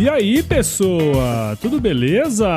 E aí, pessoa? Tudo beleza?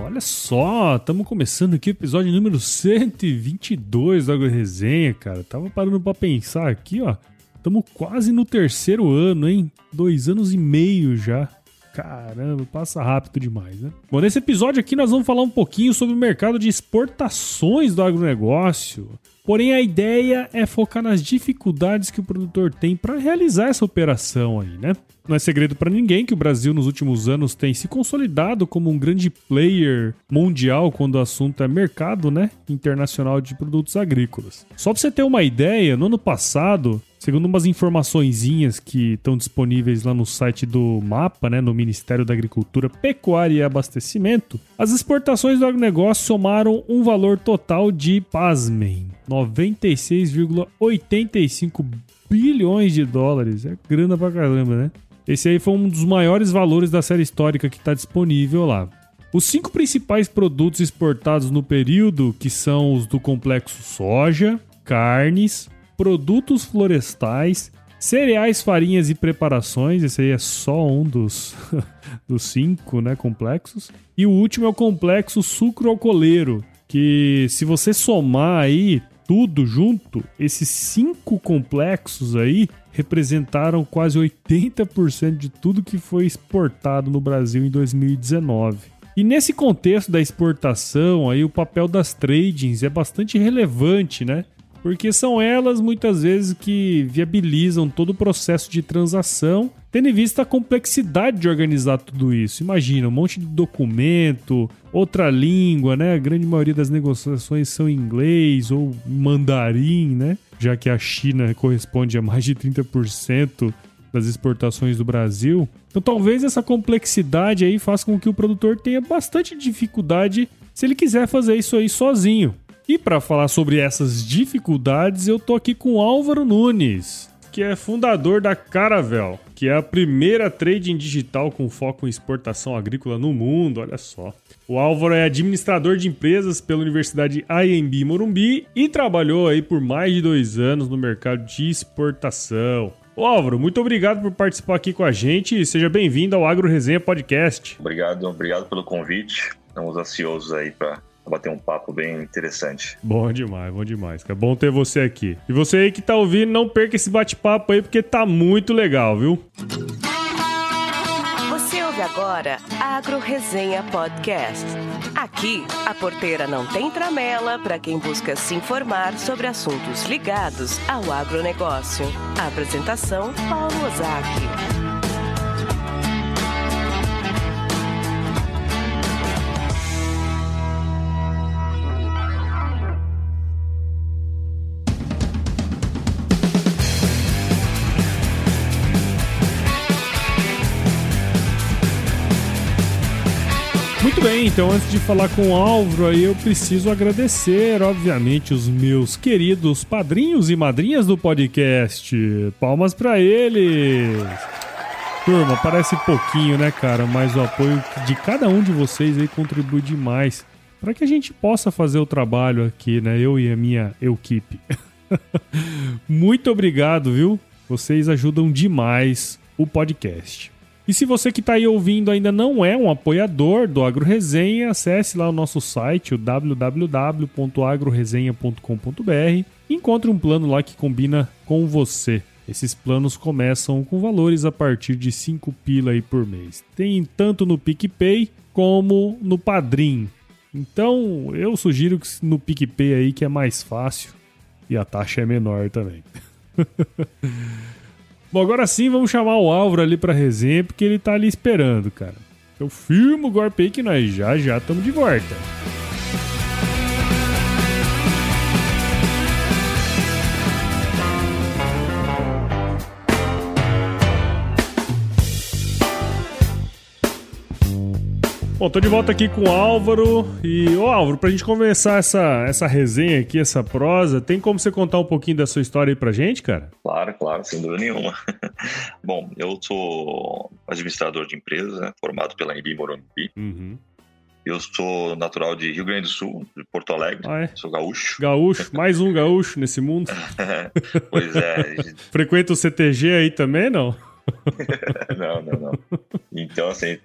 Olha só, estamos começando aqui o episódio número 122 do Agro Resenha, cara. Tava parando para pensar aqui, ó. Estamos quase no terceiro ano, hein? Dois anos e meio já. Caramba, passa rápido demais, né? Bom, nesse episódio aqui nós vamos falar um pouquinho sobre o mercado de exportações do agronegócio. Porém, a ideia é focar nas dificuldades que o produtor tem para realizar essa operação aí, né? Não é segredo para ninguém que o Brasil nos últimos anos tem se consolidado como um grande player mundial quando o assunto é mercado, né, internacional de produtos agrícolas. Só para você ter uma ideia, no ano passado, segundo umas informaçõezinhas que estão disponíveis lá no site do MAPA, né, no Ministério da Agricultura, Pecuária e Abastecimento, as exportações do agronegócio somaram um valor total de, pasmem, 96,85 bilhões de dólares. É grana pra caramba, né? Esse aí foi um dos maiores valores da série histórica que está disponível lá. Os cinco principais produtos exportados no período, que são os do complexo soja, carnes, produtos florestais, cereais, farinhas e preparações. Esse aí é só um dos, dos cinco né, complexos. E o último é o complexo sucro-alcooleiro, que se você somar aí tudo junto, esses cinco complexos aí representaram quase 80% de tudo que foi exportado no Brasil em 2019. E nesse contexto da exportação, aí o papel das tradings é bastante relevante, né? Porque são elas muitas vezes que viabilizam todo o processo de transação, tendo em vista a complexidade de organizar tudo isso. Imagina, um monte de documento, outra língua, né? A grande maioria das negociações são em inglês ou mandarim, né? Já que a China corresponde a mais de 30% das exportações do Brasil. Então talvez essa complexidade aí faça com que o produtor tenha bastante dificuldade se ele quiser fazer isso aí sozinho. E para falar sobre essas dificuldades, eu tô aqui com Álvaro Nunes, que é fundador da Caravel, que é a primeira trading digital com foco em exportação agrícola no mundo, olha só. O Álvaro é administrador de empresas pela Universidade IMB Morumbi e trabalhou aí por mais de dois anos no mercado de exportação. Ô Álvaro, muito obrigado por participar aqui com a gente e seja bem-vindo ao Agro Resenha Podcast. Obrigado, obrigado pelo convite. Estamos ansiosos aí para bater um papo bem interessante. Bom demais, bom demais. É bom ter você aqui. E você aí que tá ouvindo, não perca esse bate-papo aí, porque tá muito legal, viu? Você ouve agora Agro Resenha Podcast. Aqui, a porteira não tem tramela para quem busca se informar sobre assuntos ligados ao agronegócio. A apresentação, Paulo Ozaki. Bem, então antes de falar com o Álvaro aí, eu preciso agradecer, obviamente, os meus queridos padrinhos e madrinhas do podcast. Palmas para eles! Turma, parece pouquinho, né, cara? Mas o apoio de cada um de vocês aí contribui demais para que a gente possa fazer o trabalho aqui, né? Eu e a minha equipe. Muito obrigado, viu? Vocês ajudam demais o podcast. E se você que está aí ouvindo ainda não é um apoiador do Agro Resenha, acesse lá o nosso site, o www.agroresenha.com.br e encontre um plano lá que combina com você. Esses planos começam com valores a partir de 5 pila aí por mês. Tem tanto no PicPay como no Padrim. Então, eu sugiro que no PicPay aí que é mais fácil e a taxa é menor também. Bom, agora sim vamos chamar o Álvaro ali pra resenha, porque ele tá ali esperando, cara. Eu firmo o golpe aí que nós já já estamos de volta. Bom, tô de volta aqui com o Álvaro. E, ô Álvaro, pra gente começar essa, essa resenha aqui, essa prosa, tem como você contar um pouquinho da sua história aí pra gente, cara? Claro, claro, sem dúvida nenhuma. Bom, eu sou administrador de empresas, né, formado pela Embi Morumbi. Uhum. Eu sou natural de Rio Grande do Sul, de Porto Alegre. Ah, é? Sou gaúcho. Gaúcho, mais um gaúcho nesse mundo. pois é. Frequenta o CTG aí também, não? não, não, não. Então, assim,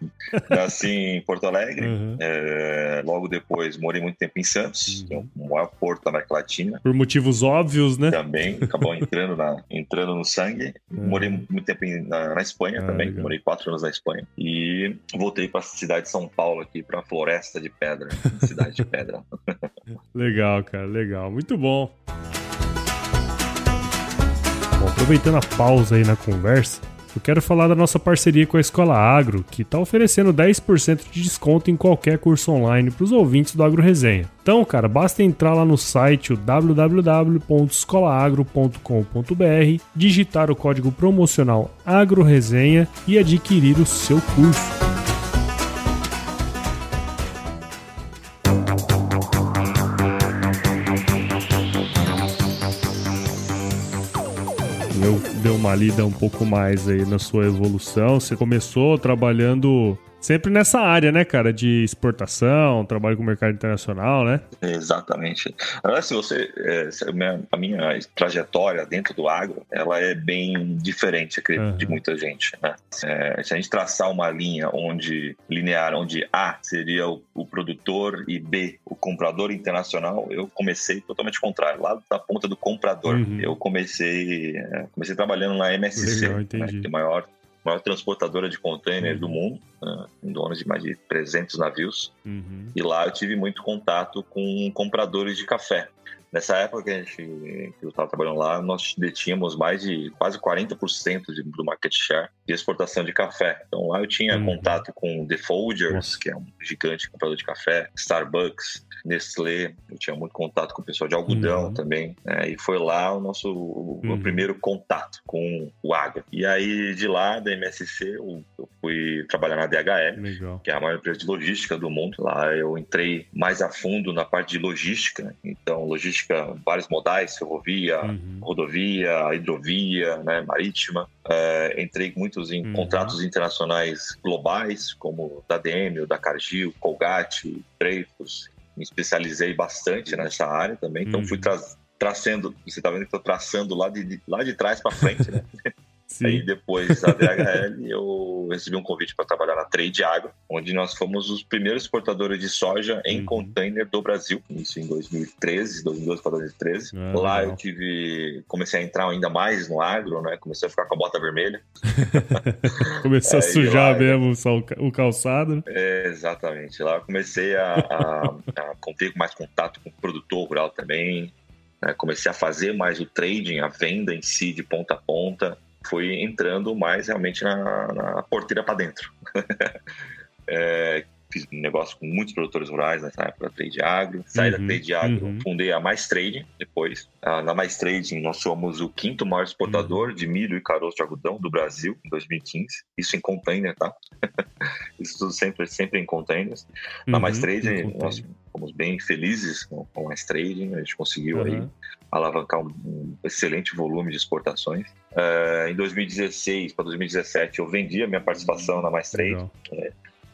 nasci em Porto Alegre. Uhum. É, logo depois, morei muito tempo em Santos, uhum. que é o maior porto da América Latina. Por motivos óbvios, né? Também, acabou entrando, na, entrando no sangue. Uhum. Morei muito tempo em, na, na, Espanha ah, também. Legal. Morei quatro anos na Espanha. E voltei para a cidade de São Paulo aqui, para Floresta de Pedra. cidade de Pedra. legal, cara, legal. Muito bom. Bom, aproveitando a pausa aí na conversa, eu quero falar da nossa parceria com a Escola Agro, que está oferecendo 10% de desconto em qualquer curso online para os ouvintes do Agro Resenha. Então, cara, basta entrar lá no site www.escolaagro.com.br, digitar o código promocional Agro Resenha e adquirir o seu curso. Deu uma lida um pouco mais aí na sua evolução. Você começou trabalhando Sempre nessa área, né, cara, de exportação, trabalho com o mercado internacional, né? Exatamente. Se você, é, a minha trajetória dentro do agro, ela é bem diferente, acredito, uhum. de muita gente, né? É, se a gente traçar uma linha onde linear, onde A seria o, o, produtor e B o comprador internacional, eu comecei totalmente contrário, lá da ponta do comprador. Uhum. Eu comecei, é, comecei trabalhando na MSC, Legal, né, que é maior maior transportadora de container uhum. do mundo, né, dona de mais de 300 navios. Uhum. E lá eu tive muito contato com compradores de café. Nessa época que, a gente, que eu estava trabalhando lá, nós detínhamos mais de quase 40% de, do market share de exportação de café. Então lá eu tinha uhum. contato com The Folgers, que é um gigante comprador de café, Starbucks, Nestlé, eu tinha muito contato com o pessoal de algodão uhum. também, né? e foi lá o nosso o, uhum. primeiro contato com o agro. E aí de lá, da MSC, eu, eu fui trabalhar na DHL, Legal. que é a maior empresa de logística do mundo. Lá eu entrei mais a fundo na parte de logística, então logística vários modais, ferrovia, uhum. rodovia, hidrovia, né, marítima. Uh, entrei muitos em uhum. contratos internacionais globais, como da DM, da Cargill, Colgate, Dreyfus, me especializei bastante nessa área também, então fui uhum. tra traçando, você está vendo que estou traçando lá de, lá de trás para frente, né? Sim. Aí depois da DHL eu recebi um convite para trabalhar na Trade Agro, onde nós fomos os primeiros exportadores de soja em uhum. container do Brasil. Isso em 2013, 2012 para 2013. Ah, Lá eu tive, comecei a entrar ainda mais no agro, né? Comecei a ficar com a bota vermelha. Começou a sujar lá, mesmo o calçado. É, exatamente. Lá eu comecei a, a, a ter mais contato com o produtor rural também. Né? Comecei a fazer mais o trading, a venda em si de ponta a ponta foi entrando mais realmente na, na porteira para dentro. é, fiz um negócio com muitos produtores rurais nessa época da Trade Agro. Saí uhum, da Trade Agro, uhum. fundei a Mais Trading depois. Ah, na Mais Trading, nós somos o quinto maior exportador uhum. de milho e caroço de algodão do Brasil em 2015. Isso em container, tá? Isso tudo sempre, sempre em containers. Na Mais uhum, Trading, nós fomos bem felizes com, com a Mais Trading. A gente conseguiu aí uhum. alavancar um, um, excelente volume de exportações. Uh, em 2016 para 2017, eu vendi a minha participação na Mais Trading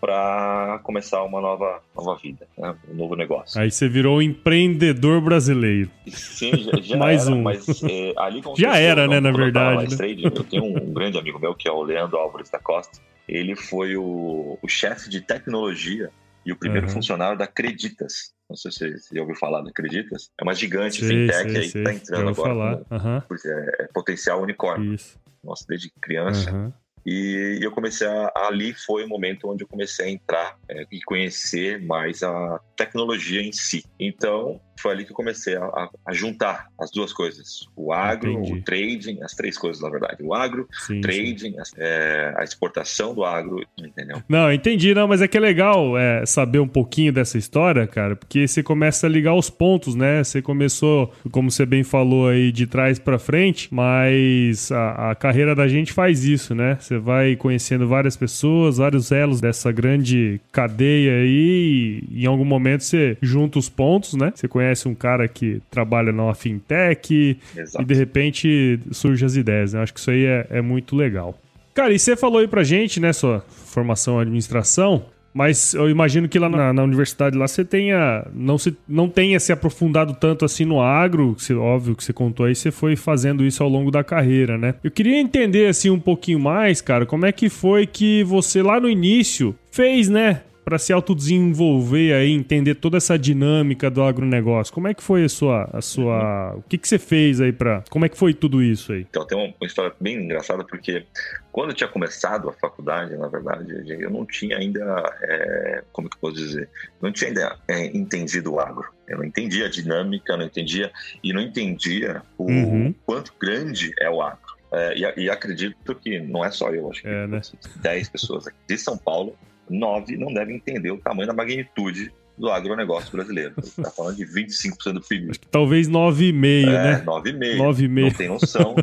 para começar uma nova, nova vida, né? um novo negócio. Aí você virou um empreendedor brasileiro. Sim, já, já Mais era, um. mas é, ali Já era, né, na verdade. Né? Trade, eu tenho um, um grande amigo meu que é o Leandro Álvares da Costa. Ele foi o, o chefe de tecnologia e o primeiro uhum. funcionário da Creditas. Não sei se você já ouviu falar da Creditas. É uma gigante sei, fintech sei, aí sei. que está entrando agora. Falar. Uhum. É, é, potencial unicórnio. Isso. Nossa, desde criança. Uhum. E eu comecei a, ali foi o momento onde eu comecei a entrar é, e conhecer mais a tecnologia em si. Então, foi ali que eu comecei a, a juntar as duas coisas: o agro, Entendi. o trading, as três coisas, na verdade. O agro, sim, trading, sim. A, é, a, exportação do agro, entendeu? Não, entendi, não, mas é que é legal é, saber um pouquinho dessa história, cara, porque você começa a ligar os pontos, né? Você começou, como você bem falou aí, de trás para frente, mas a, a carreira da gente faz isso, né? Você vai conhecendo várias pessoas, vários elos dessa grande cadeia aí, e em algum momento você junta os pontos, né? Você conhece conhece um cara que trabalha numa fintech Exato. e de repente surgem as ideias. Né? Acho que isso aí é, é muito legal. Cara, e você falou aí pra gente, né, sua formação em administração, Mas eu imagino que lá na, na, universidade lá você tenha não, se, não tenha se aprofundado tanto assim no agro, que óbvio que você contou aí, você foi fazendo isso ao longo da carreira, né? Eu queria entender assim um pouquinho mais, cara, como é que foi que você lá no início fez, né? Para se autodesenvolver aí, entender toda essa dinâmica do agronegócio. Como é que foi a sua. A sua uhum. O que, que você fez aí para. Como é que foi tudo isso aí? Então, tem uma, uma história bem engraçada, porque quando eu tinha começado a faculdade, na verdade, eu não tinha ainda. É, como que eu posso dizer? Não tinha ainda é, entendido o agro. Eu não entendia a dinâmica, não entendia. E não entendia o uhum. quanto grande é o agro. É, e, e, acredito que não é só eu, acho que é, né? 10 pessoas aqui de São Paulo nove não devem entender o tamanho da magnitude do agronegócio brasileiro. Está falando de 25% do PIB. Talvez 9,5%, é, né? 9,5%. 9,5%. Não tem noção,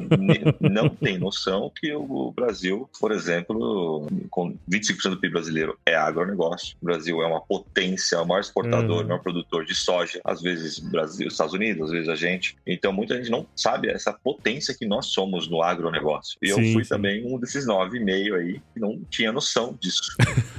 não tem noção que o Brasil, por exemplo, com 25% do PIB brasileiro é agronegócio. O Brasil é uma potência, é o maior exportador, uhum. o maior produtor de soja. Às vezes Brasil, Estados Unidos, às vezes a gente. Então muita gente não sabe essa potência que nós somos no agronegócio. E sim, eu fui sim. também um desses 9,5% aí que não tinha noção disso.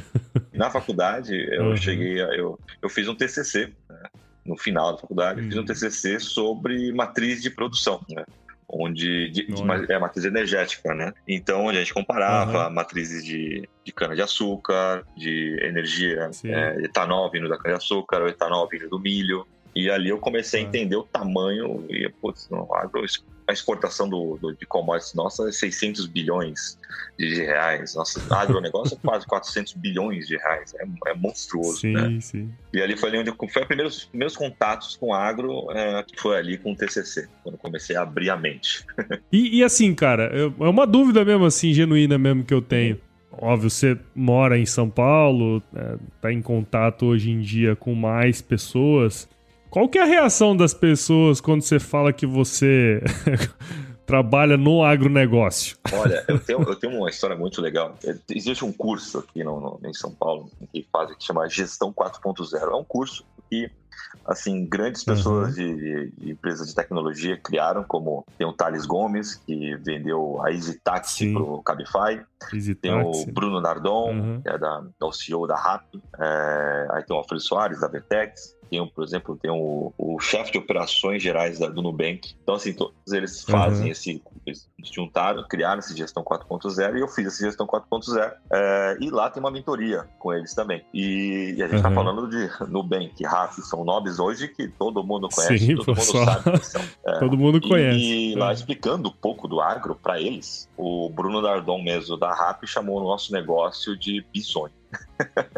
Na faculdade, eu uhum. cheguei a, eu, eu fiz um TCC, né? no final da faculdade, uhum. fiz um uhum. TCC sobre matriz de produção, né? onde de, de, é matriz energética, né? Então a gente comparava uhum. matrizes de, de cana de açúcar, de energia, é, etanol vindo da cana de açúcar, etanol vindo do milho. E ali eu comecei a entender o tamanho e putz, no agro a exportação do, do, de commodities nossa é 600 bilhões de reais. Nosso agronegócio é quase 400 bilhões de reais. É, é monstruoso, sim, né? Sim. E ali foi ali onde foi os primeiros, primeiros contatos com agro, é, que foi ali com o TCC, quando comecei a abrir a mente. e, e, assim, cara, é uma dúvida mesmo assim, genuína mesmo que eu tenho. Óbvio, você mora em São Paulo, é, tá em contato hoje em dia com mais pessoas. Qual que é a reação das pessoas quando você fala que você trabalha no agronegócio? Olha, eu tenho, eu tenho uma história muito legal. Existe um curso aqui no, no em São Paulo que faz que chama Gestão 4.0. É um curso que assim grandes pessoas uhum. de, de, empresas de tecnologia criaram, como tem o Thales Gomes que vendeu a Easy Taxi para o Cabify, Easy tem Taxi. o Bruno Nardon uhum. que é da, é o CEO da RAP, é, aí tem o Alfredo Soares da Vertex, tem, por exemplo, tem o, o chefe de operações gerais da, do Nubank. Então, assim, todos eles fazem uhum. esse. Eles juntaram, criaram esse Gestão 4.0 e eu fiz esse Gestão 4.0. É, e lá tem uma mentoria com eles também. E, e a gente está uhum. falando de Nubank, RAF, são nomes hoje que todo mundo conhece, Sim, todo mundo sabe são. É, todo mundo conhece. E, e lá explicando um pouco do agro para eles, o Bruno Dardon mesmo da RAP chamou o nosso negócio de bisonho.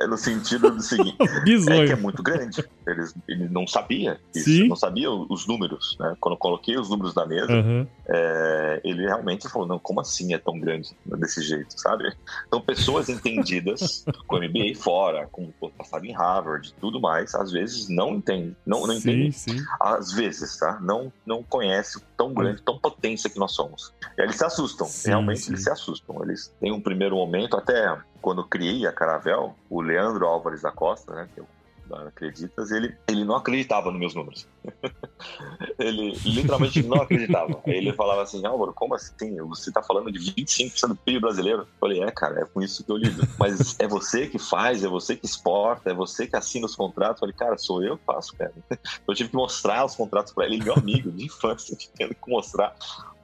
É no sentido do seguinte, é que é muito grande. Eles, ele não sabia isso, não sabia os números. Né? Quando eu coloquei os números na mesa, uhum. é, ele realmente falou, não, como assim é tão grande desse jeito, sabe? Então, pessoas entendidas, com MBA fora, com passado em Harvard tudo mais, às vezes não entendem, não, não entendem. Sim. Às vezes, tá? Não, não conhece tão grande, tão potência que nós somos. E eles se assustam, sim, realmente eles se assustam. Eles têm um primeiro momento, até quando criei a Caravel, o Leandro Álvares da Costa, né, que é o Acreditas, ele, ele não acreditava nos meus números. ele literalmente não acreditava. ele falava assim, Álvaro, como assim? Você está falando de 25% do PIB brasileiro? Eu falei, é, cara, é com isso que eu lido. Mas é você que faz, é você que exporta, é você que assina os contratos. Eu falei, cara, sou eu que faço, cara. Eu tive que mostrar os contratos para ele, ele é meu amigo de infância, tendo que mostrar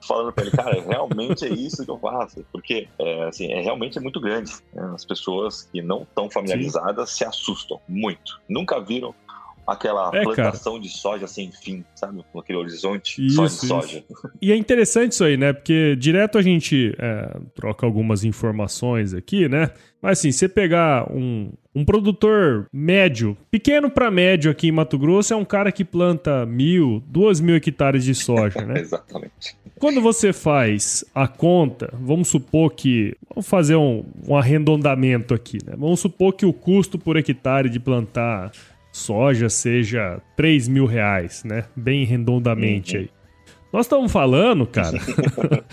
falando para ele, cara, realmente é isso que eu faço, porque é, assim, é realmente é muito grande. Né? As pessoas que não estão familiarizadas Sim. se assustam muito. Nunca viram aquela é, plantação cara. de soja sem fim, sabe? Com aquele horizonte isso, só de isso. soja. E é interessante isso aí, né? Porque direto a gente é, troca algumas informações aqui, né? Mas assim, você pegar um, um produtor médio, pequeno para médio aqui em Mato Grosso, é um cara que planta mil, duas mil hectares de soja, né? Exatamente. Quando você faz a conta, vamos supor que. Vamos fazer um, um arredondamento aqui, né? Vamos supor que o custo por hectare de plantar soja seja 3 mil reais, né? Bem redondamente uhum. aí. Nós estamos falando, cara,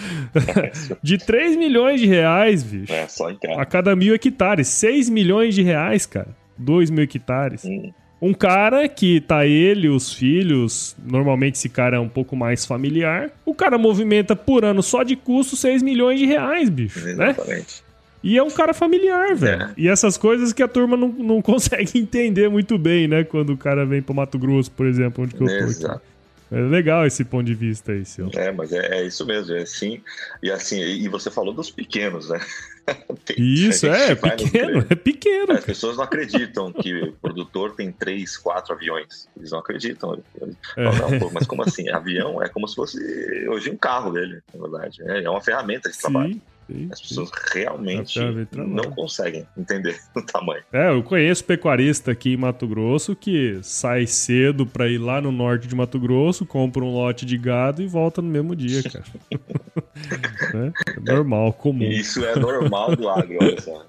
de 3 milhões de reais, bicho. É, só em A cada mil hectares. 6 milhões de reais, cara. 2 mil hectares. Uhum. Um cara que tá ele, os filhos, normalmente esse cara é um pouco mais familiar. O cara movimenta por ano só de custo 6 milhões de reais, bicho. Né? Exatamente. Né? E é um cara familiar, velho. É. E essas coisas que a turma não, não consegue entender muito bem, né? Quando o cara vem pro Mato Grosso, por exemplo, onde que eu tô. Exato. Aqui. É legal esse ponto de vista aí, seu. É, mas é, é, isso mesmo, é assim. E assim, e você falou dos pequenos, né? Tem, isso, é, pequeno, é pequeno. As pessoas não acreditam que o produtor tem três, quatro aviões. Eles não acreditam. Eles é. falam, não, pô, mas como assim? Avião é como se fosse hoje um carro dele, na verdade. É, é uma ferramenta de trabalho. Sim. As pessoas sim. realmente não conseguem entender o tamanho. É, eu conheço pecuarista aqui em Mato Grosso que sai cedo para ir lá no norte de Mato Grosso, compra um lote de gado e volta no mesmo dia, cara. é, é normal, comum. Isso é normal do agro, olha só.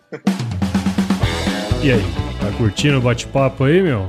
E aí, tá curtindo o bate-papo aí, meu?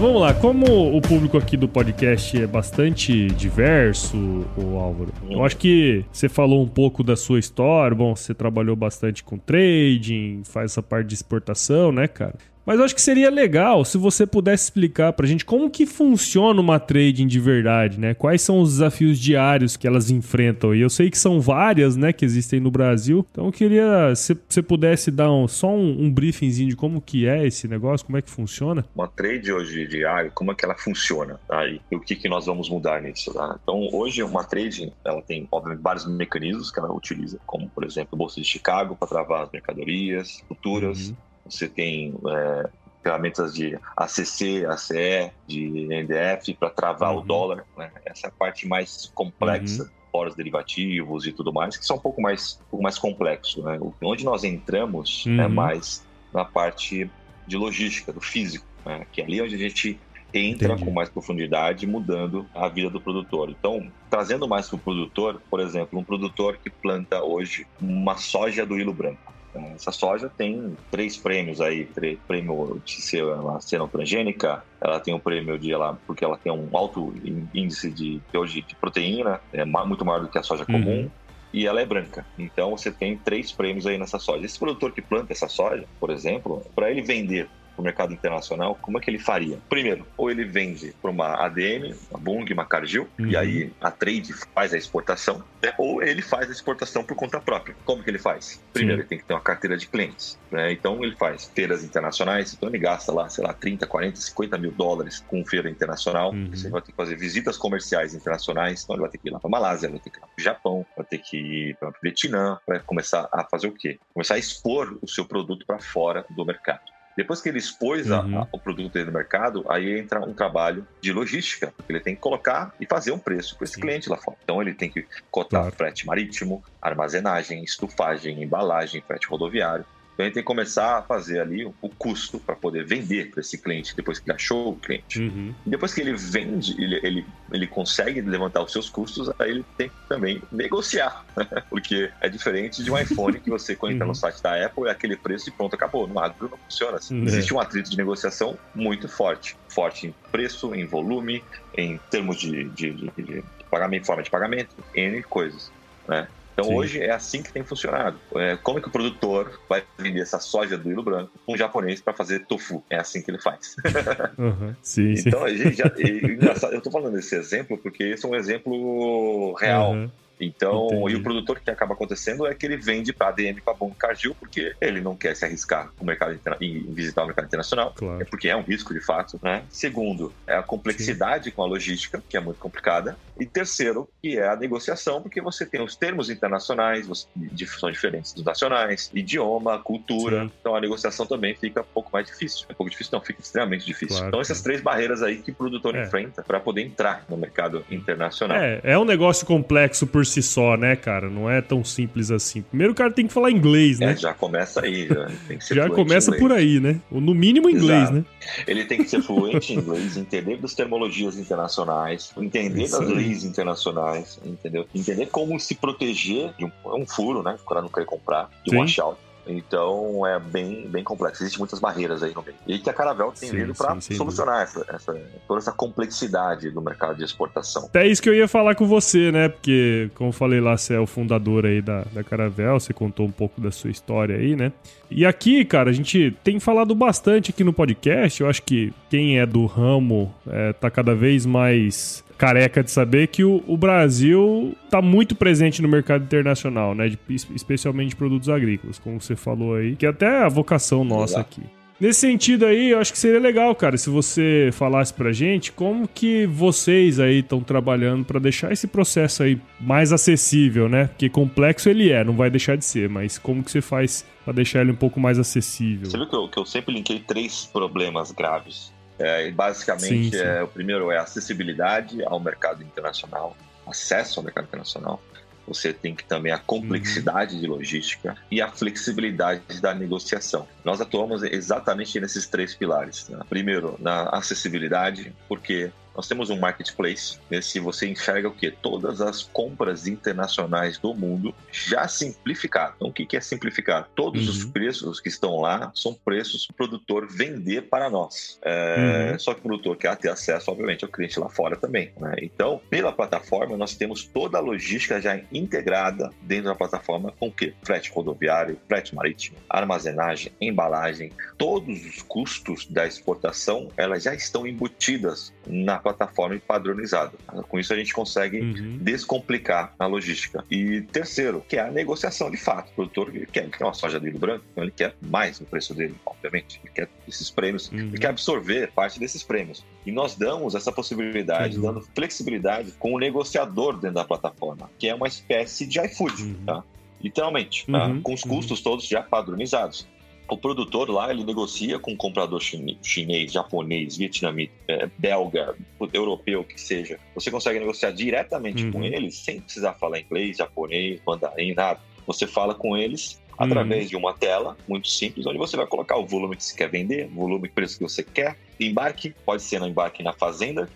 Vamos lá, como o público aqui do podcast é bastante diverso, o Álvaro, eu acho que você falou um pouco da sua história, bom, você trabalhou bastante com trading, faz essa parte de exportação, né, cara? Mas eu acho que seria legal se você pudesse explicar pra gente como que funciona uma trading de verdade, né? Quais são os desafios diários que elas enfrentam. E eu sei que são várias, né, que existem no Brasil. Então eu queria se você pudesse dar um, só um, um briefingzinho de como que é esse negócio, como é que funciona. Uma trade hoje diária, como é que ela funciona, tá? E o que que nós vamos mudar nisso, tá? Então hoje uma trade, ela tem, obviamente, vários mecanismos que ela utiliza, como, por exemplo, Bolsa de Chicago para travar as mercadorias futuras, uhum você tem é, ferramentas de ACC, ACE, de NDF para travar uhum. o dólar. Né? Essa é a parte mais complexa. Uhum. Fora os derivativos e tudo mais, que são um pouco mais, um pouco mais complexo. Né? Onde nós entramos é uhum. é mais na parte de logística, do físico, né? que é ali onde a gente entra Entendi. com mais profundidade, mudando a vida do produtor. Então, trazendo mais para o produtor, por exemplo, um produtor que planta hoje uma soja do hilo branco. Essa soja tem três prêmios aí, três, prêmio de ser uma cena transgênica, ela tem um prêmio de ela porque ela tem um alto índice de hoje de proteína, é muito maior do que a soja uhum. comum. E ela é branca. Então você tem três prêmios aí nessa soja. Esse produtor que planta essa soja, por exemplo, para ele vender para o mercado internacional, como é que ele faria? Primeiro, ou ele vende para uma ADM, uma Bung, uma Cargill, uhum. e aí a trade faz a exportação, né? ou ele faz a exportação por conta própria. Como que ele faz? Primeiro, Sim. ele tem que ter uma carteira de clientes. Né? Então, ele faz feiras internacionais, então ele gasta lá, sei lá, 30, 40, 50 mil dólares com feira internacional. Uhum. Você vai ter que fazer visitas comerciais internacionais, então ele vai ter que ir lá para Malásia, vai ter que ir lá para o Japão, vai ter que ir para Vietnã, para começar a fazer o quê? Começar a expor o seu produto para fora do mercado. Depois que ele expôs uhum. a, o produto dele no mercado, aí entra um trabalho de logística, porque ele tem que colocar e fazer um preço para esse Sim. cliente lá fora. Então ele tem que cotar claro. frete marítimo, armazenagem, estufagem, embalagem, frete rodoviário. Então a gente tem que começar a fazer ali o, custo para poder vender para esse cliente depois que ele achou o cliente. Uhum. Depois que ele vende, ele, ele, ele consegue levantar os seus custos, aí ele tem que também negociar. Porque é diferente de um iPhone que você, quando entra no uhum. site da Apple, é aquele preço e pronto, acabou. No agro não funciona assim. É. Existe um atrito de negociação muito forte. Forte em preço, em volume, em termos de, de, de, de pagamento, forma de pagamento, N coisas. Né? Então sim. hoje é assim que tem funcionado. É, como é que o produtor vai vender essa soja do hilo branco com um japonês para fazer tofu? É assim que ele faz. Uhum. Sim, então sim. a gente já, eu estou falando desse exemplo porque esse é um exemplo real. Uhum. Então, Entendi. e o produtor que acaba acontecendo é que ele vende para ADM para Bom Cargill porque ele não quer se arriscar no mercado em visitar o mercado internacional, claro. é porque é um risco de fato, né? Segundo, é a complexidade Sim. com a logística, que é muito complicada, e terceiro, que é a negociação, porque você tem os termos internacionais, de são diferentes dos nacionais, idioma, cultura, Sim. então a negociação também fica um pouco mais difícil. É um pouco difícil, não, fica extremamente difícil. Claro, então essas três barreiras aí que o produtor é. enfrenta para poder entrar no mercado internacional. É, é um negócio complexo por si só, né, cara? Não é tão simples assim. Primeiro o cara tem que falar inglês, né? É, já começa aí, já. Tem que ser já começa por aí, né? Ou no mínimo inglês, Exato. né? Ele tem que ser fluente em inglês, entender das terminologias internacionais, entender Isso das aí. leis internacionais, entendeu? Entender como se proteger de um, um furo, né? O cara não quer comprar, de um washout então é bem, bem complexo. Existem muitas barreiras aí no meio. E que a Caravel tem vindo para solucionar essa, essa, toda essa complexidade do mercado de exportação. É isso que eu ia falar com você, né? Porque, como eu falei lá, você é o fundador aí da, da Caravel, você contou um pouco da sua história aí, né? E aqui, cara, a gente tem falado bastante aqui no podcast. Eu acho que quem é do ramo é, tá cada vez mais careca de saber que o, o Brasil está muito presente no mercado internacional, né? De, especialmente de produtos agrícolas, como você falou aí, que é até a vocação nossa Exato. aqui. Nesse sentido aí, eu acho que seria legal, cara, se você falasse pra gente como que vocês aí estão trabalhando para deixar esse processo aí mais acessível, né? Porque complexo ele é, não vai deixar de ser, mas como que você faz para deixar ele um pouco mais acessível? Você viu que eu, que eu sempre linkei três problemas graves é, basicamente, sim, sim. É, o primeiro é acessibilidade ao mercado internacional, acesso ao mercado internacional. Você tem que também a complexidade uhum. de logística e a flexibilidade da negociação. Nós atuamos exatamente nesses três pilares. Né? Primeiro, na acessibilidade, porque nós temos um marketplace nesse você enxerga o que? Todas as compras internacionais do mundo já simplificadas. Então, o que é simplificar? Todos uhum. os preços que estão lá são preços para o produtor vender para nós. É, uhum. Só que o produtor quer ter acesso, obviamente, ao cliente lá fora também. Né? Então, pela plataforma, nós temos toda a logística já integrada dentro da plataforma com o que? Frete rodoviário, frete marítimo, armazenagem, embalagem, todos os custos da exportação, elas já estão embutidas na plataforma padronizada. Com isso a gente consegue uhum. descomplicar a logística. E terceiro, que é a negociação de fato. O produtor quer, ele quer uma soja de milho branco, então ele quer mais no preço dele, obviamente. Ele quer esses prêmios, uhum. ele quer absorver parte desses prêmios. E nós damos essa possibilidade, uhum. dando flexibilidade com o negociador dentro da plataforma, que é uma espécie de iFood, uhum. tá? Literalmente, tá? Uhum. com os custos uhum. todos já padronizados o produtor lá ele negocia com o comprador chinês, japonês, vietnamita, é, belga, europeu, que seja. Você consegue negociar diretamente uhum. com eles sem precisar falar inglês, japonês, mandarim, nada. Você fala com eles através uhum. de uma tela muito simples, onde você vai colocar o volume que você quer vender, o volume e preço que você quer. Embarque pode ser no embarque na fazenda,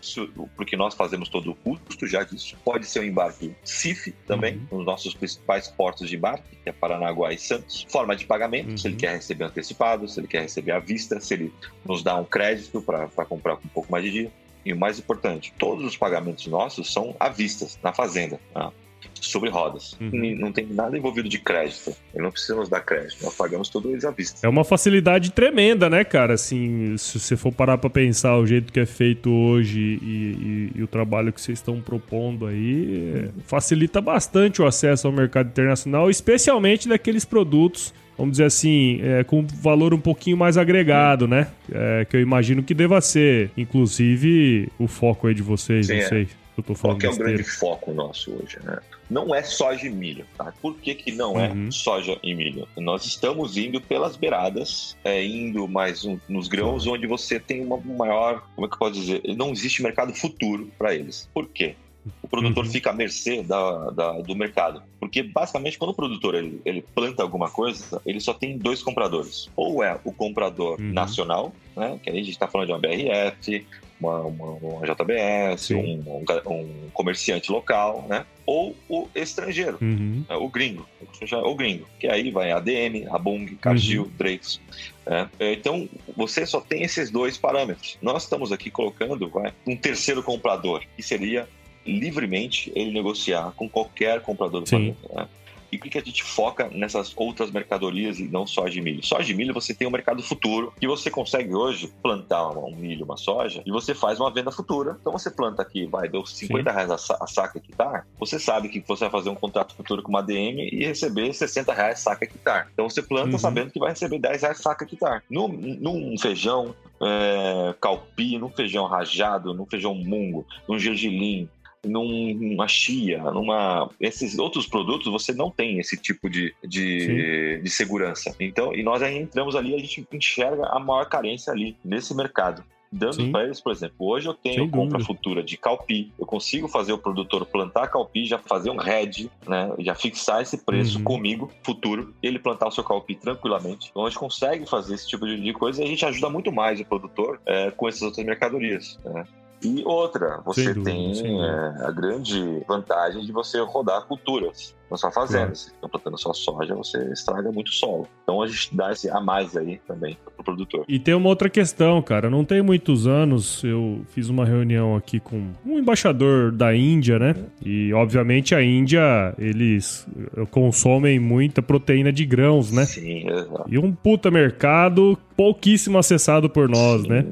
porque nós fazemos todo o custo já disso. Pode ser um embarque CIF também, uhum. nos nossos principais portos de embarque, que é Paranaguá e Santos. Forma de pagamento, uhum. se ele uhum. quer receber antecipado, se ele quer receber à vista, se ele nos dá um crédito para comprar com um pouco mais de dia. E o mais importante, todos os pagamentos nossos são à vista, na fazenda. Tá? Sobre rodas. Uhum. Não tem nada envolvido de crédito. Não precisa nos dar crédito. Nós pagamos tudo eles à vista. É uma facilidade tremenda, né, cara? Assim, se você for parar para pensar o jeito que é feito hoje e, e, e o trabalho que vocês estão propondo aí, uhum. facilita bastante o acesso ao mercado internacional, especialmente daqueles produtos vamos dizer assim, é, com valor um pouquinho mais agregado, né? É, que eu imagino que deva ser, inclusive, o foco aí de vocês, Sim, não sei. É. Eu tô falando Qual é o grande foco nosso hoje, né? Não é soja e milho, tá? Por que, que não é uhum. soja e milho? Nós estamos indo pelas beiradas, é, indo mais um, nos grãos, onde você tem uma maior, como é que eu posso dizer? Não existe mercado futuro para eles. Por quê? o produtor uhum. fica à mercê da, da, do mercado. Porque, basicamente, quando o produtor ele, ele, planta alguma coisa, ele só tem dois compradores. Ou é o comprador uhum. nacional, né, que aí a gente está falando de uma BRF, uma, uma, uma JBS, um, um, comerciante local, né? Ou o estrangeiro, uhum. né? o gringo, o gringo, que aí vai ADM, a Bung, Cargill, uhum. Dreyfus. Né? Então, você só tem esses dois parâmetros. Nós estamos aqui colocando vai, um terceiro comprador, que seria livremente ele negociar com qualquer comprador do Sim. planeta. Né? E por que a gente foca nessas outras mercadorias e não soja de milho? Soja de milho você tem um mercado futuro que você consegue hoje plantar um milho, uma soja e você faz uma venda futura. Então você planta aqui, vai, deu 50 Sim. reais a, saca hectare, você sabe que você vai fazer um contrato futuro com uma ADM e receber 60 reais saca hectare. Então você planta uhum. sabendo que vai receber 10 reais saca hectare. Num, num feijão, é, calpi, num feijão rajado, num feijão mungo, num gergelim, numa chia, numa esses outros produtos você não tem esse tipo de, de, de segurança. Então, e nós aí entramos ali, a gente enxerga a maior carência ali nesse mercado dando para eles, por exemplo, hoje eu tenho Sem compra dúvida. futura de calpi, eu consigo fazer o produtor plantar calpi, já fazer um head, né, já fixar esse preço uhum. comigo, futuro, ele plantar o seu calpi tranquilamente. Então a gente consegue fazer esse tipo de coisa e a gente ajuda muito mais o produtor é, com essas outras mercadorias. Né? E outra, você dúvida, tem é, a grande vantagem de você rodar culturas na sua fazenda. Claro. Se estão plantando sua soja, você estraga muito solo. Então a gente dá esse a mais aí também pro produtor. E tem uma outra questão, cara. Não tem muitos anos eu fiz uma reunião aqui com um embaixador da Índia, né? E obviamente a Índia, eles consomem muita proteína de grãos, né? Sim, exato. E um puta mercado pouquíssimo acessado por nós, Sim. né?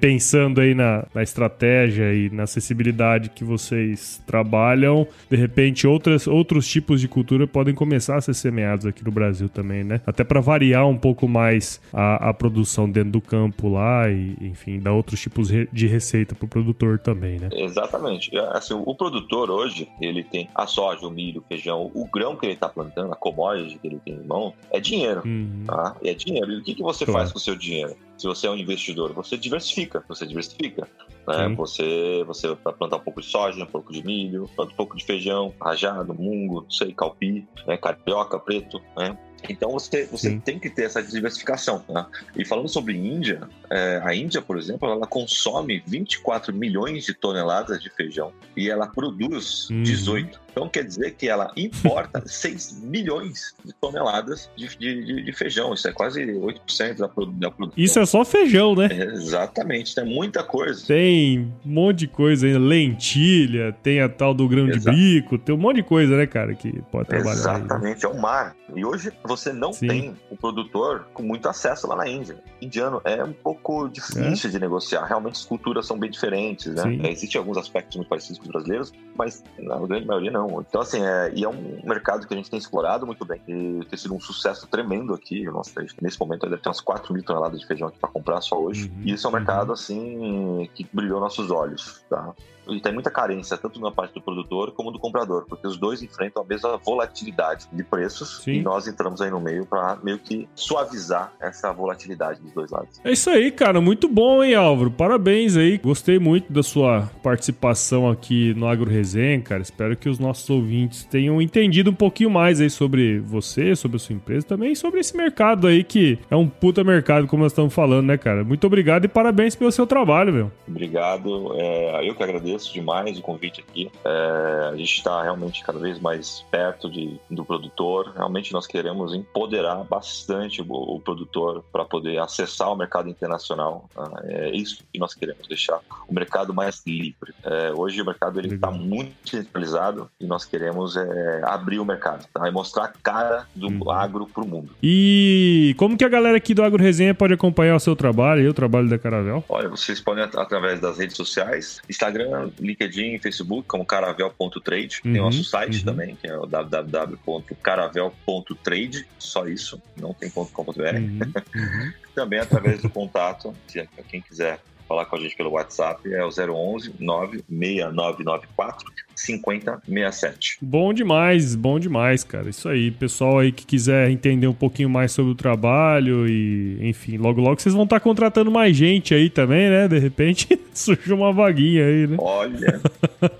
Pensando aí na, na, estratégia e na acessibilidade que vocês trabalham, de repente outras, outros tipos de cultura podem começar a ser semeados aqui no Brasil também, né? Até para variar um pouco mais a, a, produção dentro do campo lá e, enfim, dar outros tipos de receita para o produtor também, né? Exatamente. É, assim, o produtor hoje, ele tem a soja, o milho, o feijão, o grão que ele está plantando, a commodity que ele tem em mão, é dinheiro, uhum. tá? É dinheiro. E o que, que você claro. faz com o seu dinheiro? Se você é um investidor, você diversifica, você diversifica. Né? Você, você vai plantar um pouco de soja, um pouco de milho, planta um pouco de feijão, rajado, mungo, não sei, calpi, né? carioca, preto, né? Então você, você tem que ter essa diversificação. Né? E falando sobre Índia, é, a Índia, por exemplo, ela consome 24 milhões de toneladas de feijão e ela produz uhum. 18. Então quer dizer que ela importa 6 milhões de toneladas de, de, de, feijão. Isso é quase 8% da, da produção. Isso é só feijão, né? É, exatamente, tem muita coisa. Tem um monte de coisa ainda. Lentilha, tem a tal do grão Exato. de bico, tem um monte de coisa, né, cara, que pode trabalhar. Exatamente, aí. é o mar. E hoje você não Sim. tem o produtor com muito acesso lá na Índia. Indiano é um pouco difícil é? de negociar. Realmente as culturas são bem diferentes, né? É, Existem alguns aspectos muito parecidos com os brasileiros, mas na grande maioria não não. Então, assim, é, e é um mercado que a gente tem explorado muito bem. E tem sido um sucesso tremendo aqui. Nossa, nesse momento deve ter umas 4 mil toneladas de feijão aqui para comprar só hoje. Uhum, e isso é um uhum. mercado, assim, que brilhou nossos olhos, tá? E tem muita carência, tanto na parte do produtor como do comprador, porque os dois enfrentam a mesma volatilidade de preços Sim. e nós entramos aí no meio para meio que suavizar essa volatilidade dos dois lados. É isso aí, cara. Muito bom, hein, Álvaro? Parabéns aí. Gostei muito da sua participação aqui no Agro Resenha, cara. Espero que os nossos ouvintes tenham entendido um pouquinho mais aí sobre você, sobre a sua empresa, também sobre esse mercado aí que é um puta mercado, como nós estamos falando, né, cara? Muito obrigado e parabéns pelo seu trabalho, meu. Obrigado. É, eu que agradeço agradeço demais o convite aqui. É, a gente está realmente cada vez mais perto de, do produtor. Realmente nós queremos empoderar bastante o, o produtor para poder acessar o mercado internacional. Tá? É isso que nós queremos, deixar o mercado mais livre. É, hoje o mercado está muito centralizado e nós queremos é, abrir o mercado tá? e mostrar a cara do uhum. agro para o mundo. E como que a galera aqui do Agro Resenha pode acompanhar o seu trabalho e o trabalho da Caravel? Olha, vocês podem através das redes sociais, Instagram, LinkedIn, Facebook, como caravel.trade. Uhum, Tem o nosso site uhum. também, que é o www.caravel.trade. Só isso, não tem .com.br. Uhum, uhum. também através do contato, se quem quiser falar com a gente pelo WhatsApp, é o 011 96994 5067. Bom demais, bom demais, cara. Isso aí. Pessoal aí que quiser entender um pouquinho mais sobre o trabalho e, enfim, logo logo vocês vão estar contratando mais gente aí também, né? De repente surgiu uma vaguinha aí, né? Olha,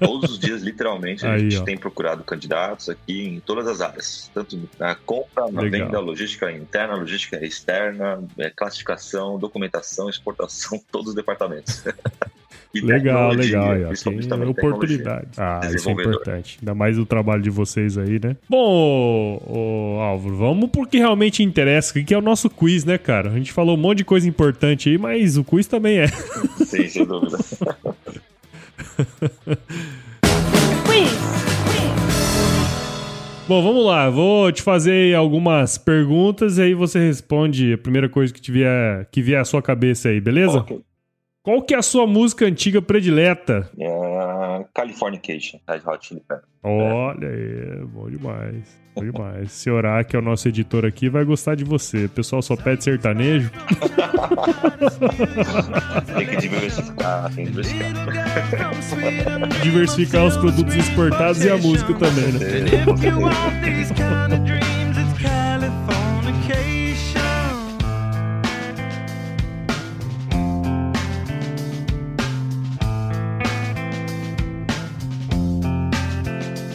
todos os dias, literalmente, a aí, gente ó. tem procurado candidatos aqui em todas as áreas, tanto na compra, na Legal. venda, logística interna, logística externa, é, classificação, documentação, exportação, todos os departamentos. Legal, legal. Aí, tem oportunidade. Ah, isso é importante. Ainda mais o trabalho de vocês aí, né? Bom, ô, ô, Álvaro, vamos porque realmente interessa, que é o nosso quiz, né, cara? A gente falou um monte de coisa importante aí, mas o quiz também é. Sim, sem dúvida. quiz! Bom, vamos lá. Vou te fazer algumas perguntas e aí você responde a primeira coisa que, vier, que vier à sua cabeça aí, beleza? Ok. Qual que é a sua música antiga predileta? É Californication, Red Hot Chili Peppers. Olha aí, bom demais. Bom demais. Se orar, que é o nosso editor aqui, vai gostar de você. O pessoal só pede sertanejo. tem que diversificar, tem que diversificar. diversificar os produtos exportados e a música também, né?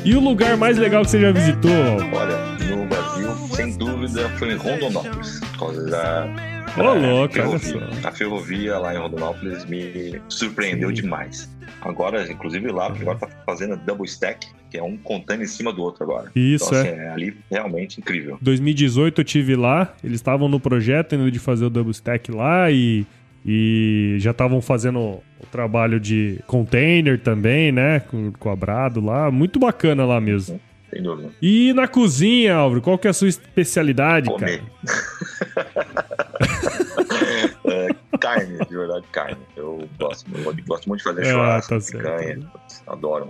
E o lugar mais legal que você já visitou? Olha, no Brasil, sem dúvida, foi em Rondonópolis. Por causa da Ô, louco, ferrovia. A ferrovia lá em Rondonópolis me surpreendeu Sim. demais. Agora, inclusive lá, agora tá fazendo double stack, que é um contando em cima do outro agora. Isso, então, assim, é. é. Ali realmente incrível. 2018 eu tive lá, eles estavam no projeto ainda de fazer o double stack lá e e já estavam fazendo o trabalho de container também, né? Com, com a Brado lá. Muito bacana lá mesmo. Sem dúvida. E na cozinha, Álvaro, qual que é a sua especialidade, Comer. cara? é, carne, de verdade, carne. Eu gosto, eu gosto muito de fazer é, churrasco, tá picanha. Adoro.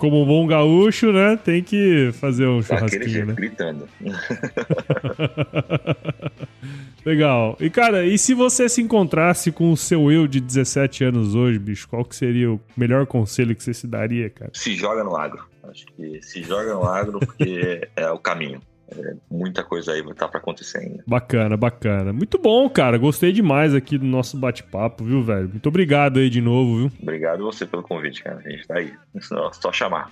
Como um bom gaúcho, né? Tem que fazer um churrasquinho, né? gritando. Legal. E, cara, e se você se encontrasse com o seu eu de 17 anos hoje, bicho, qual que seria o melhor conselho que você se daria, cara? Se joga no agro. Acho que se joga no agro porque é o caminho. É, muita coisa aí tá para acontecer ainda. Bacana, bacana. Muito bom, cara. Gostei demais aqui do nosso bate-papo, viu, velho? Muito obrigado aí de novo, viu? Obrigado você pelo convite, cara. A gente tá aí. Só, só chamar.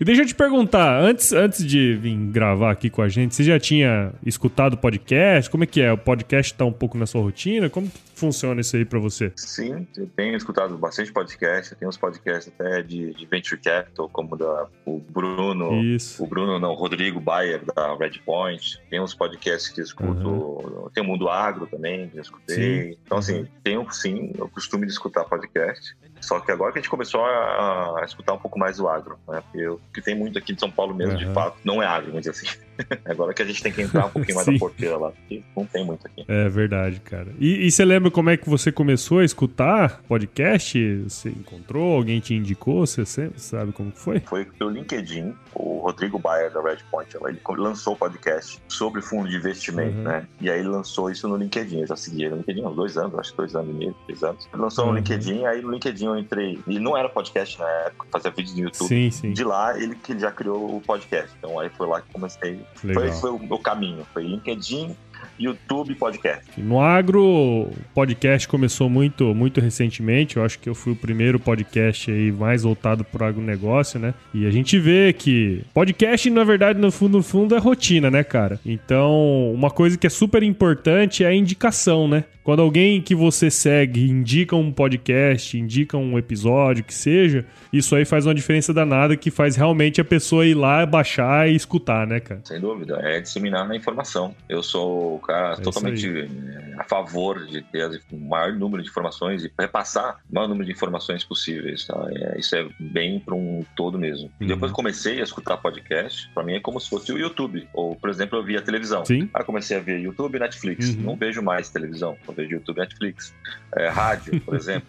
e deixa eu te perguntar, antes, antes de vir gravar aqui com a gente, você já tinha escutado o podcast? Como é que é? O podcast tá um pouco na sua rotina? Como funciona isso aí para você? Sim, eu tenho escutado bastante podcast. Eu tenho uns podcasts até de, de Venture Capital, como da, o Bruno. Isso. O Bruno, não, o Rodrigo Bayer, da Red Point, tem uns podcasts que escuto, uhum. tem o Mundo Agro também, que eu escutei. Sim. Então, assim, tenho sim o costume de escutar podcast. Só que agora que a gente começou a, a escutar um pouco mais o agro, né? Porque o que tem muito aqui de São Paulo mesmo, uhum. de fato, não é agro, vamos dizer assim. agora que a gente tem que entrar um pouquinho mais na porteira lá, porque não tem muito aqui. É verdade, cara. E, e, você lembra como é que você começou a escutar podcast? Você encontrou? Alguém te indicou? Você sabe como foi? Foi pelo LinkedIn. O Rodrigo Bayer, da Redpoint, ele lançou o podcast sobre fundo de investimento, uhum. né? E aí ele lançou isso no LinkedIn. Eu já segui no LinkedIn há dois anos, acho que dois anos e meio, três anos. Ele lançou uhum. no LinkedIn, aí no LinkedIn eu entrei. E não era podcast na época, fazia vídeos no YouTube. Sim, sim. De lá, ele que já criou o podcast. Então aí foi lá que comecei. Legal. Foi, foi o meu caminho. Foi LinkedIn, YouTube podcast. No agro, o podcast começou muito, muito recentemente. Eu acho que eu fui o primeiro podcast aí mais voltado para o agronegócio, né? E a gente vê que podcast, na verdade, no fundo, no fundo, é rotina, né, cara? Então, uma coisa que é super importante é a indicação, né? Quando alguém que você segue indica um podcast, indica um episódio, que seja, isso aí faz uma diferença danada que faz realmente a pessoa ir lá, baixar e escutar, né, cara? Sem dúvida, é disseminar a informação. Eu sou o cara é totalmente eh, a favor de ter o maior número de informações e repassar o maior número de informações possíveis, tá? É, isso é bem para um todo mesmo. Uhum. Depois comecei a escutar podcast, para mim é como se fosse o YouTube, ou, por exemplo, eu via televisão. Sim. Aí comecei a ver YouTube e Netflix. Uhum. Não vejo mais televisão vejo YouTube Netflix. É, rádio, por exemplo.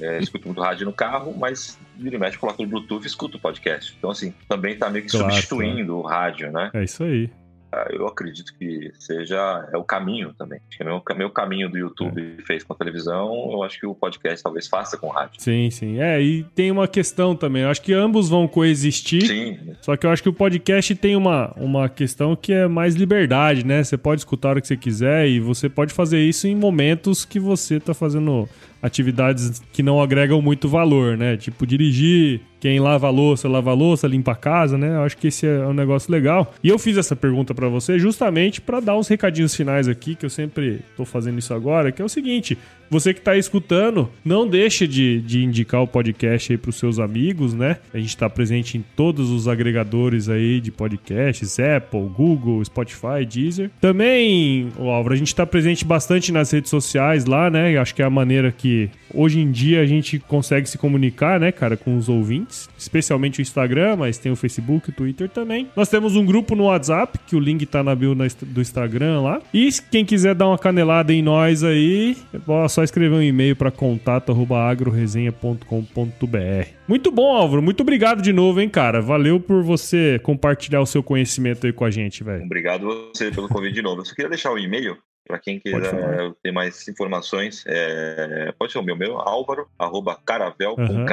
É, escuto muito rádio no carro, mas vira e mexe, coloco no Bluetooth e escuto o podcast. Então, assim, também tá meio que claro, substituindo claro. o rádio, né? É isso aí. Ah, eu acredito que seja é o caminho também. Acho que é o meu, meu caminho do YouTube é. fez com a televisão, eu acho que o podcast talvez faça com o rádio. Sim, sim. É, e tem uma questão também. Eu acho que ambos vão coexistir. Sim. Só que eu acho que o podcast tem uma, uma questão que é mais liberdade, né? Você pode escutar hora que você quiser e você pode fazer isso em momentos que você tá fazendo atividades que não agregam muito valor, né? Tipo dirigir, quem lava a louça, lava a louça, limpa a casa, né? Eu acho que esse é um negócio legal. E eu fiz essa pergunta para você justamente para dar uns recadinhos finais aqui, que eu sempre tô fazendo isso agora, que é o seguinte: você que está escutando, não deixe de, de indicar o podcast aí para os seus amigos, né? A gente está presente em todos os agregadores aí de podcasts, Apple, Google, Spotify, Deezer. Também, Álvaro, a gente está presente bastante nas redes sociais lá, né? Acho que é a maneira que hoje em dia a gente consegue se comunicar, né, cara, com os ouvintes, especialmente o Instagram, mas tem o Facebook, o Twitter também. Nós temos um grupo no WhatsApp, que o link tá na bio do Instagram lá. E quem quiser dar uma canelada em nós aí, é só só escrever um e-mail para contato@agroresenha.com.br. Muito bom, Álvaro. Muito obrigado de novo, hein, cara. Valeu por você compartilhar o seu conhecimento aí com a gente, velho. Obrigado você pelo convite de novo. Eu só queria deixar o um e-mail para quem quiser ter mais informações. É... Pode ser o meu, meu álvaro, arroba caravel, uhum.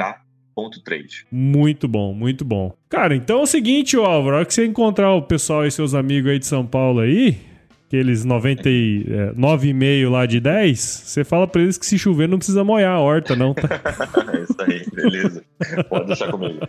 Ponto 3. Muito bom, muito bom. Cara, então é o seguinte, Álvaro, a hora que você encontrar o pessoal e seus amigos aí de São Paulo aí, aqueles 99,5 é, lá de 10, você fala pra eles que se chover não precisa molhar a horta, não, tá? é isso aí, beleza. Pode deixar comigo.